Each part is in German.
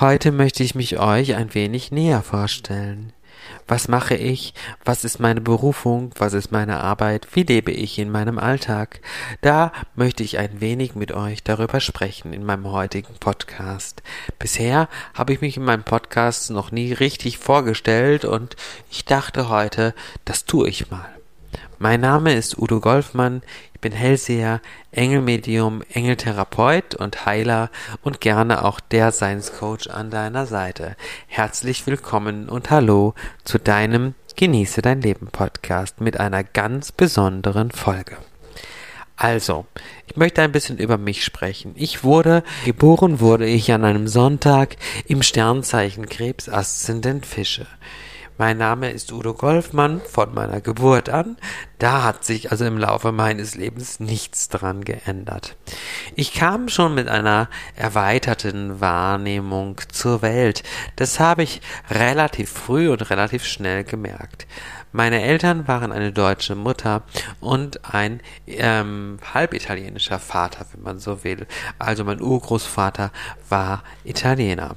Heute möchte ich mich euch ein wenig näher vorstellen. Was mache ich? Was ist meine Berufung? Was ist meine Arbeit? Wie lebe ich in meinem Alltag? Da möchte ich ein wenig mit euch darüber sprechen in meinem heutigen Podcast. Bisher habe ich mich in meinem Podcast noch nie richtig vorgestellt und ich dachte heute, das tue ich mal. Mein Name ist Udo Golfmann, ich bin Hellseher, Engelmedium, Engeltherapeut und Heiler und gerne auch der Science-Coach an deiner Seite. Herzlich willkommen und hallo zu deinem Genieße dein Leben Podcast mit einer ganz besonderen Folge. Also, ich möchte ein bisschen über mich sprechen. Ich wurde, geboren wurde ich an einem Sonntag im Sternzeichen Krebs Aszendent Fische. Mein Name ist Udo Golfmann von meiner Geburt an. Da hat sich also im Laufe meines Lebens nichts dran geändert. Ich kam schon mit einer erweiterten Wahrnehmung zur Welt. Das habe ich relativ früh und relativ schnell gemerkt. Meine Eltern waren eine deutsche Mutter und ein ähm, halbitalienischer Vater, wenn man so will. Also mein Urgroßvater war Italiener.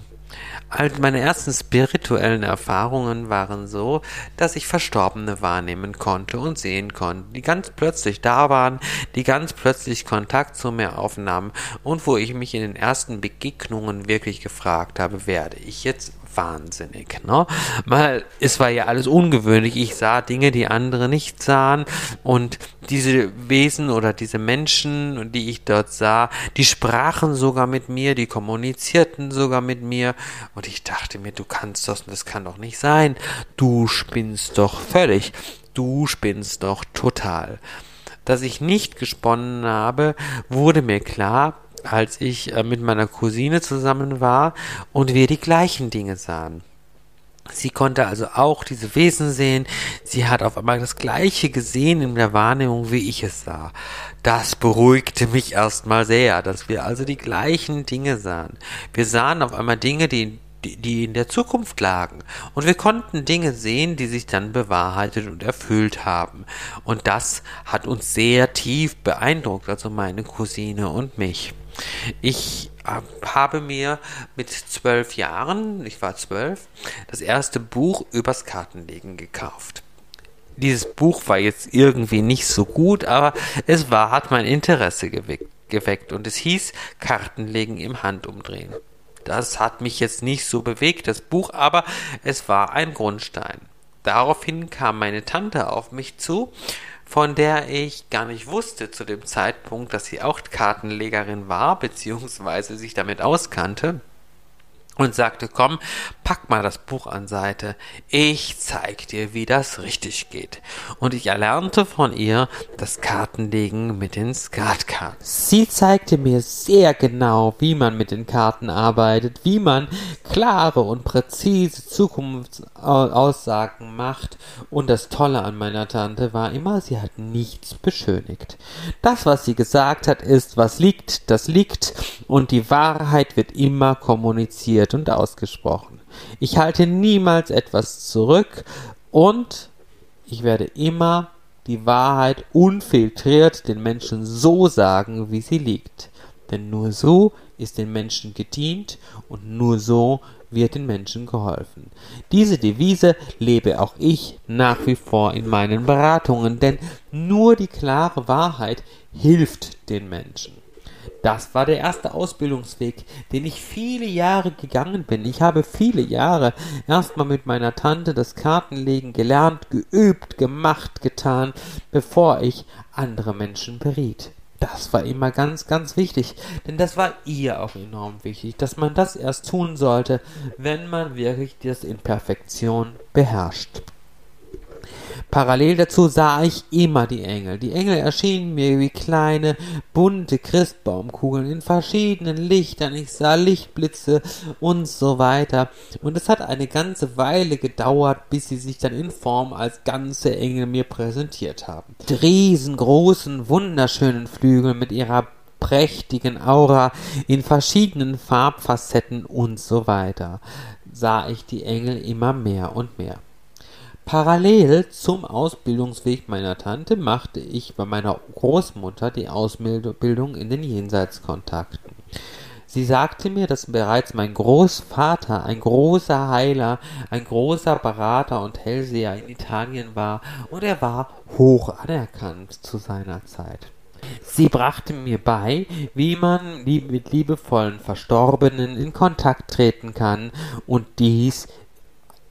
Meine ersten spirituellen Erfahrungen waren so, dass ich Verstorbene wahrnehmen konnte und sehen konnte, die ganz plötzlich da waren, die ganz plötzlich Kontakt zu mir aufnahmen und wo ich mich in den ersten Begegnungen wirklich gefragt habe, werde ich jetzt wahnsinnig, ne? Weil es war ja alles ungewöhnlich. Ich sah Dinge, die andere nicht sahen und diese Wesen oder diese Menschen, die ich dort sah, die sprachen sogar mit mir, die kommunizierten sogar mit mir und ich dachte mir, du kannst das, das kann doch nicht sein. Du spinnst doch völlig. Du spinnst doch total. Dass ich nicht gesponnen habe, wurde mir klar, als ich äh, mit meiner Cousine zusammen war und wir die gleichen Dinge sahen. Sie konnte also auch diese Wesen sehen. Sie hat auf einmal das Gleiche gesehen in der Wahrnehmung, wie ich es sah. Das beruhigte mich erstmal sehr, dass wir also die gleichen Dinge sahen. Wir sahen auf einmal Dinge, die die, die in der Zukunft lagen. Und wir konnten Dinge sehen, die sich dann bewahrheitet und erfüllt haben. Und das hat uns sehr tief beeindruckt, also meine Cousine und mich. Ich habe mir mit zwölf Jahren, ich war zwölf, das erste Buch übers Kartenlegen gekauft. Dieses Buch war jetzt irgendwie nicht so gut, aber es war, hat mein Interesse geweckt, geweckt und es hieß Kartenlegen im Handumdrehen. Das hat mich jetzt nicht so bewegt, das Buch, aber es war ein Grundstein. Daraufhin kam meine Tante auf mich zu von der ich gar nicht wusste zu dem Zeitpunkt, dass sie auch Kartenlegerin war, beziehungsweise sich damit auskannte und sagte, komm, pack mal das Buch an Seite, ich zeig dir, wie das richtig geht. Und ich erlernte von ihr das Kartenlegen mit den Skatkarten. Sie zeigte mir sehr genau, wie man mit den Karten arbeitet, wie man klare und präzise Zukunftsaussagen macht. Und das Tolle an meiner Tante war immer, sie hat nichts beschönigt. Das, was sie gesagt hat, ist, was liegt, das liegt, und die Wahrheit wird immer kommuniziert und ausgesprochen. Ich halte niemals etwas zurück und ich werde immer die Wahrheit unfiltriert den Menschen so sagen, wie sie liegt. Denn nur so ist den Menschen gedient und nur so wird den Menschen geholfen. Diese Devise lebe auch ich nach wie vor in meinen Beratungen, denn nur die klare Wahrheit hilft den Menschen. Das war der erste Ausbildungsweg, den ich viele Jahre gegangen bin. Ich habe viele Jahre erstmal mit meiner Tante das Kartenlegen gelernt, geübt, gemacht, getan, bevor ich andere Menschen beriet. Das war immer ganz, ganz wichtig, denn das war ihr auch enorm wichtig, dass man das erst tun sollte, wenn man wirklich das in Perfektion beherrscht. Parallel dazu sah ich immer die Engel. Die Engel erschienen mir wie kleine, bunte Christbaumkugeln in verschiedenen Lichtern. Ich sah Lichtblitze und so weiter. Und es hat eine ganze Weile gedauert, bis sie sich dann in Form als ganze Engel mir präsentiert haben. Die riesengroßen, wunderschönen Flügel mit ihrer prächtigen Aura in verschiedenen Farbfacetten und so weiter sah ich die Engel immer mehr und mehr. Parallel zum Ausbildungsweg meiner Tante machte ich bei meiner Großmutter die Ausbildung in den Jenseitskontakten. Sie sagte mir, dass bereits mein Großvater ein großer Heiler, ein großer Berater und Hellseher in Italien war und er war hoch anerkannt zu seiner Zeit. Sie brachte mir bei, wie man mit liebevollen Verstorbenen in Kontakt treten kann und dies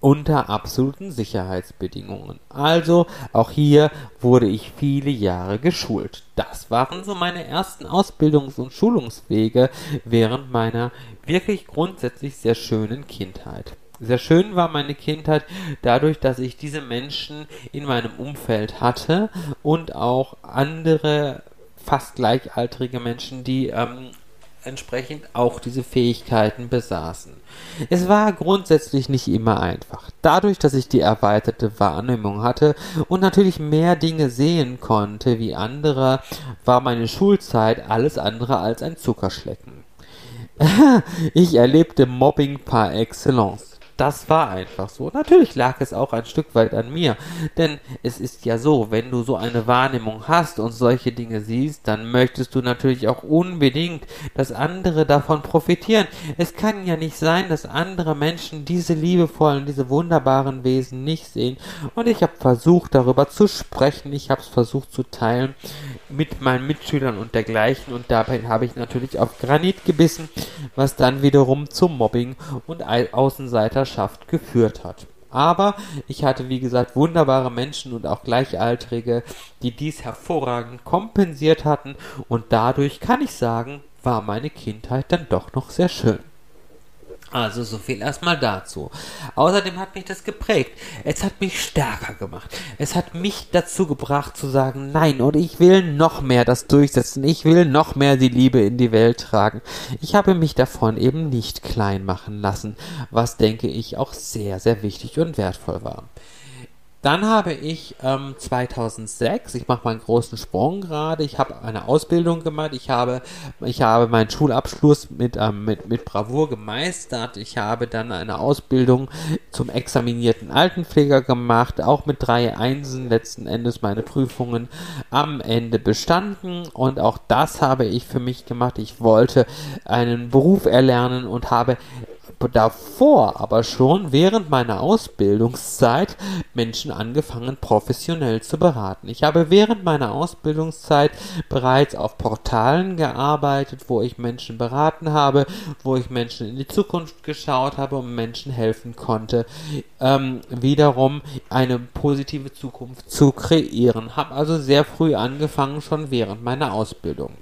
unter absoluten Sicherheitsbedingungen. Also auch hier wurde ich viele Jahre geschult. Das waren so meine ersten Ausbildungs- und Schulungswege während meiner wirklich grundsätzlich sehr schönen Kindheit. Sehr schön war meine Kindheit dadurch, dass ich diese Menschen in meinem Umfeld hatte und auch andere fast gleichaltrige Menschen, die ähm, entsprechend auch diese Fähigkeiten besaßen. Es war grundsätzlich nicht immer einfach. Dadurch, dass ich die erweiterte Wahrnehmung hatte und natürlich mehr Dinge sehen konnte wie andere, war meine Schulzeit alles andere als ein Zuckerschlecken. ich erlebte Mobbing par excellence das war einfach so. Natürlich lag es auch ein Stück weit an mir, denn es ist ja so, wenn du so eine Wahrnehmung hast und solche Dinge siehst, dann möchtest du natürlich auch unbedingt, dass andere davon profitieren. Es kann ja nicht sein, dass andere Menschen diese liebevollen, diese wunderbaren Wesen nicht sehen. Und ich habe versucht, darüber zu sprechen, ich habe es versucht zu teilen mit meinen Mitschülern und dergleichen und dabei habe ich natürlich auf Granit gebissen, was dann wiederum zum Mobbing und Außenseiterschaft geführt hat. Aber ich hatte, wie gesagt, wunderbare Menschen und auch Gleichaltrige, die dies hervorragend kompensiert hatten und dadurch kann ich sagen, war meine Kindheit dann doch noch sehr schön. Also so viel erstmal dazu. Außerdem hat mich das geprägt. Es hat mich stärker gemacht. Es hat mich dazu gebracht zu sagen, nein, und ich will noch mehr das durchsetzen. Ich will noch mehr die Liebe in die Welt tragen. Ich habe mich davon eben nicht klein machen lassen, was denke ich auch sehr, sehr wichtig und wertvoll war. Dann habe ich ähm, 2006, ich mache mal einen großen Sprung gerade, ich habe eine Ausbildung gemacht, ich habe, ich habe meinen Schulabschluss mit, ähm, mit, mit Bravour gemeistert, ich habe dann eine Ausbildung zum examinierten Altenpfleger gemacht, auch mit drei Einsen letzten Endes meine Prüfungen am Ende bestanden und auch das habe ich für mich gemacht. Ich wollte einen Beruf erlernen und habe davor aber schon während meiner Ausbildungszeit Menschen angefangen professionell zu beraten. Ich habe während meiner Ausbildungszeit bereits auf Portalen gearbeitet, wo ich Menschen beraten habe, wo ich Menschen in die Zukunft geschaut habe und Menschen helfen konnte, ähm, wiederum eine positive Zukunft zu kreieren. Habe also sehr früh angefangen, schon während meiner Ausbildung.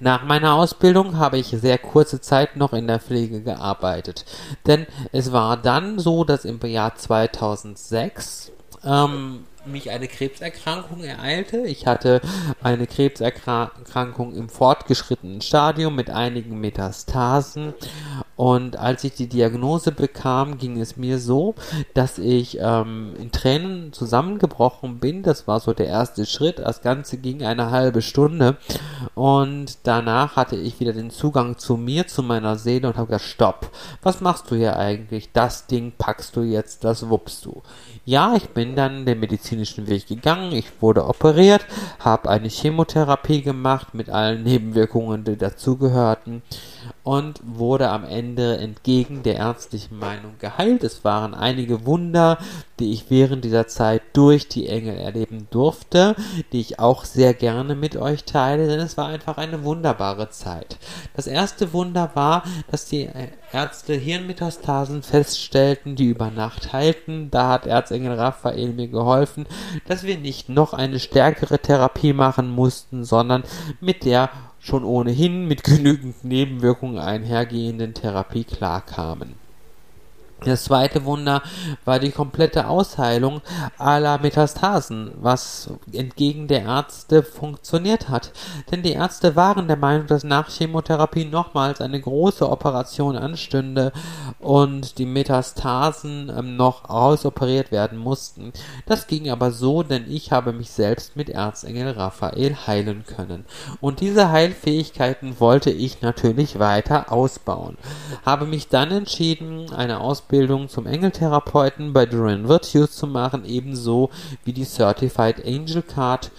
Nach meiner Ausbildung habe ich sehr kurze Zeit noch in der Pflege gearbeitet, denn es war dann so, dass im Jahr 2006 ähm, mich eine Krebserkrankung ereilte. Ich hatte eine Krebserkrankung im fortgeschrittenen Stadium mit einigen Metastasen. Und als ich die Diagnose bekam, ging es mir so, dass ich ähm, in Tränen zusammengebrochen bin. Das war so der erste Schritt. Das Ganze ging eine halbe Stunde. Und danach hatte ich wieder den Zugang zu mir, zu meiner Seele und habe gesagt, stopp, was machst du hier eigentlich? Das Ding packst du jetzt, das wuppst du. Ja, ich bin dann den medizinischen Weg gegangen, ich wurde operiert, habe eine Chemotherapie gemacht mit allen Nebenwirkungen, die dazugehörten und wurde am Ende entgegen der ärztlichen Meinung geheilt. Es waren einige Wunder, die ich während dieser Zeit durch die Engel erleben durfte, die ich auch sehr gerne mit euch teile, denn es war einfach eine wunderbare Zeit. Das erste Wunder war, dass die Ärzte Hirnmetastasen feststellten, die über Nacht heilten. Da hat Erzengel Raphael mir geholfen, dass wir nicht noch eine stärkere Therapie machen mussten, sondern mit der schon ohnehin mit genügend Nebenwirkungen einhergehenden Therapie klarkamen. Das zweite Wunder war die komplette Ausheilung aller Metastasen, was entgegen der Ärzte funktioniert hat. Denn die Ärzte waren der Meinung, dass nach Chemotherapie nochmals eine große Operation anstünde und die Metastasen ähm, noch ausoperiert werden mussten. Das ging aber so, denn ich habe mich selbst mit Erzengel Raphael heilen können. Und diese Heilfähigkeiten wollte ich natürlich weiter ausbauen. Habe mich dann entschieden, eine Ausbildung Ausbildung zum Engeltherapeuten bei Duran Virtues zu machen, ebenso wie die Certified Angel Card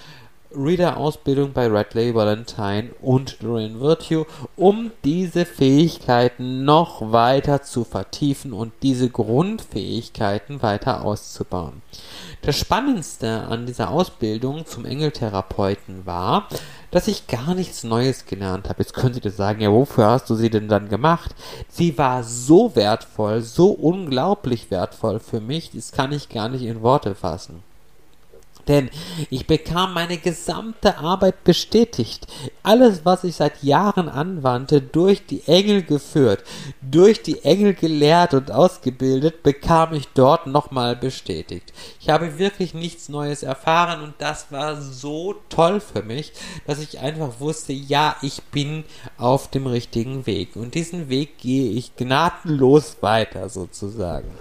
Reader-Ausbildung bei Radley Valentine und Dorian Virtue, um diese Fähigkeiten noch weiter zu vertiefen und diese Grundfähigkeiten weiter auszubauen. Das Spannendste an dieser Ausbildung zum Engeltherapeuten war, dass ich gar nichts Neues gelernt habe. Jetzt könnt ihr sagen, ja, wofür hast du sie denn dann gemacht? Sie war so wertvoll, so unglaublich wertvoll für mich, das kann ich gar nicht in Worte fassen. Denn ich bekam meine gesamte Arbeit bestätigt. Alles, was ich seit Jahren anwandte, durch die Engel geführt, durch die Engel gelehrt und ausgebildet, bekam ich dort nochmal bestätigt. Ich habe wirklich nichts Neues erfahren und das war so toll für mich, dass ich einfach wusste, ja, ich bin auf dem richtigen Weg. Und diesen Weg gehe ich gnadenlos weiter sozusagen.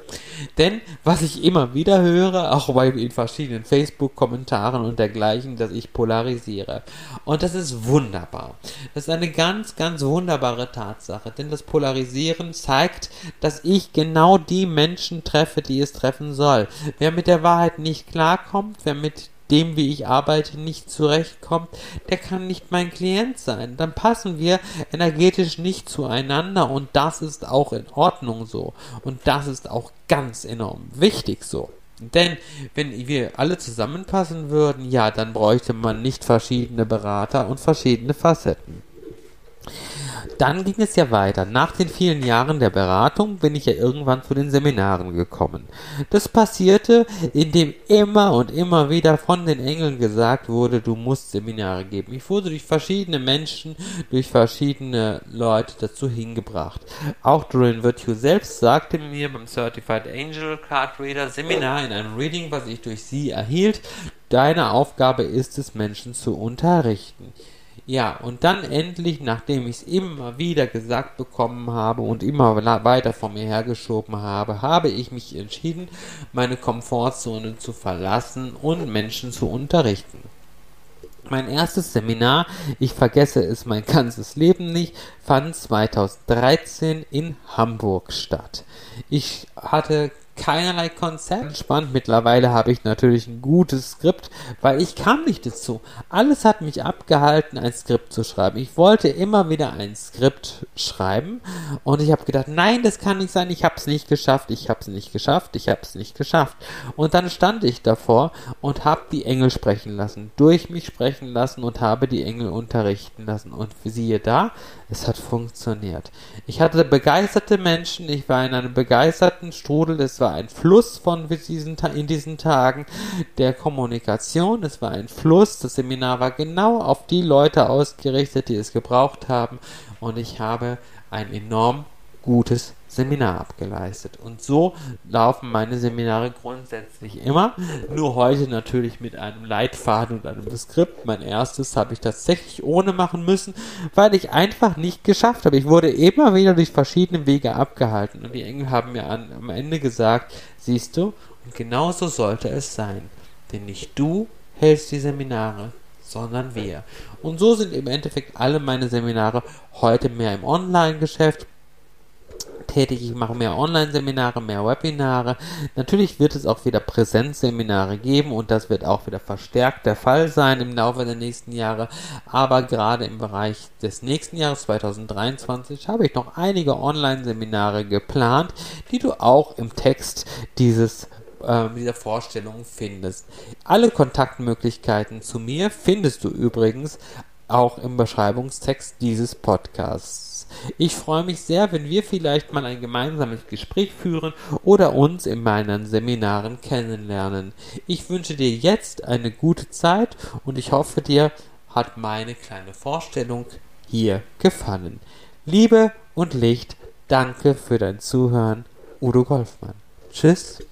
Denn was ich immer wieder höre, auch in verschiedenen Facebook Facebook-Kommentaren und dergleichen, dass ich polarisiere. Und das ist wunderbar. Das ist eine ganz, ganz wunderbare Tatsache, denn das Polarisieren zeigt, dass ich genau die Menschen treffe, die es treffen soll. Wer mit der Wahrheit nicht klarkommt, wer mit dem, wie ich arbeite, nicht zurechtkommt, der kann nicht mein Klient sein. Dann passen wir energetisch nicht zueinander und das ist auch in Ordnung so. Und das ist auch ganz enorm wichtig so. Denn wenn wir alle zusammenpassen würden, ja, dann bräuchte man nicht verschiedene Berater und verschiedene Facetten. Dann ging es ja weiter. Nach den vielen Jahren der Beratung bin ich ja irgendwann zu den Seminaren gekommen. Das passierte, indem immer und immer wieder von den Engeln gesagt wurde, du musst Seminare geben. Ich wurde durch verschiedene Menschen, durch verschiedene Leute dazu hingebracht. Auch Dorian Virtue selbst sagte mir beim Certified Angel Card Reader Seminar in einem Reading, was ich durch sie erhielt, deine Aufgabe ist es, Menschen zu unterrichten. Ja, und dann endlich, nachdem ich es immer wieder gesagt bekommen habe und immer weiter von mir hergeschoben habe, habe ich mich entschieden, meine Komfortzone zu verlassen und Menschen zu unterrichten. Mein erstes Seminar, ich vergesse es mein ganzes Leben nicht, fand 2013 in Hamburg statt. Ich hatte keinerlei Konzept. Spannend. Mittlerweile habe ich natürlich ein gutes Skript, weil ich kam nicht dazu. Alles hat mich abgehalten, ein Skript zu schreiben. Ich wollte immer wieder ein Skript schreiben und ich habe gedacht, nein, das kann nicht sein. Ich habe es nicht geschafft. Ich habe es nicht geschafft. Ich habe es nicht geschafft. Und dann stand ich davor und habe die Engel sprechen lassen, durch mich sprechen lassen und habe die Engel unterrichten lassen. Und siehe da, es hat funktioniert. Ich hatte begeisterte Menschen. Ich war in einem begeisterten Strudel. Es war ein Fluss von diesen, in diesen Tagen der Kommunikation. Es war ein Fluss. Das Seminar war genau auf die Leute ausgerichtet, die es gebraucht haben. Und ich habe ein enorm gutes Seminar abgeleistet. Und so laufen meine Seminare grundsätzlich immer. Nur heute natürlich mit einem Leitfaden und einem Skript. Mein erstes habe ich tatsächlich ohne machen müssen, weil ich einfach nicht geschafft habe. Ich wurde immer wieder durch verschiedene Wege abgehalten. Und die Engel haben mir an, am Ende gesagt, siehst du, und genauso sollte es sein. Denn nicht du hältst die Seminare, sondern wir. Und so sind im Endeffekt alle meine Seminare heute mehr im Online-Geschäft tätig. Ich mache mehr Online-Seminare, mehr Webinare. Natürlich wird es auch wieder Präsenzseminare geben und das wird auch wieder verstärkt der Fall sein im Laufe der nächsten Jahre. Aber gerade im Bereich des nächsten Jahres 2023 habe ich noch einige Online-Seminare geplant, die du auch im Text dieses äh, dieser Vorstellung findest. Alle Kontaktmöglichkeiten zu mir findest du übrigens auch im Beschreibungstext dieses Podcasts. Ich freue mich sehr, wenn wir vielleicht mal ein gemeinsames Gespräch führen oder uns in meinen Seminaren kennenlernen. Ich wünsche dir jetzt eine gute Zeit und ich hoffe, dir hat meine kleine Vorstellung hier gefallen. Liebe und Licht, danke für dein Zuhören. Udo Golfmann. Tschüss.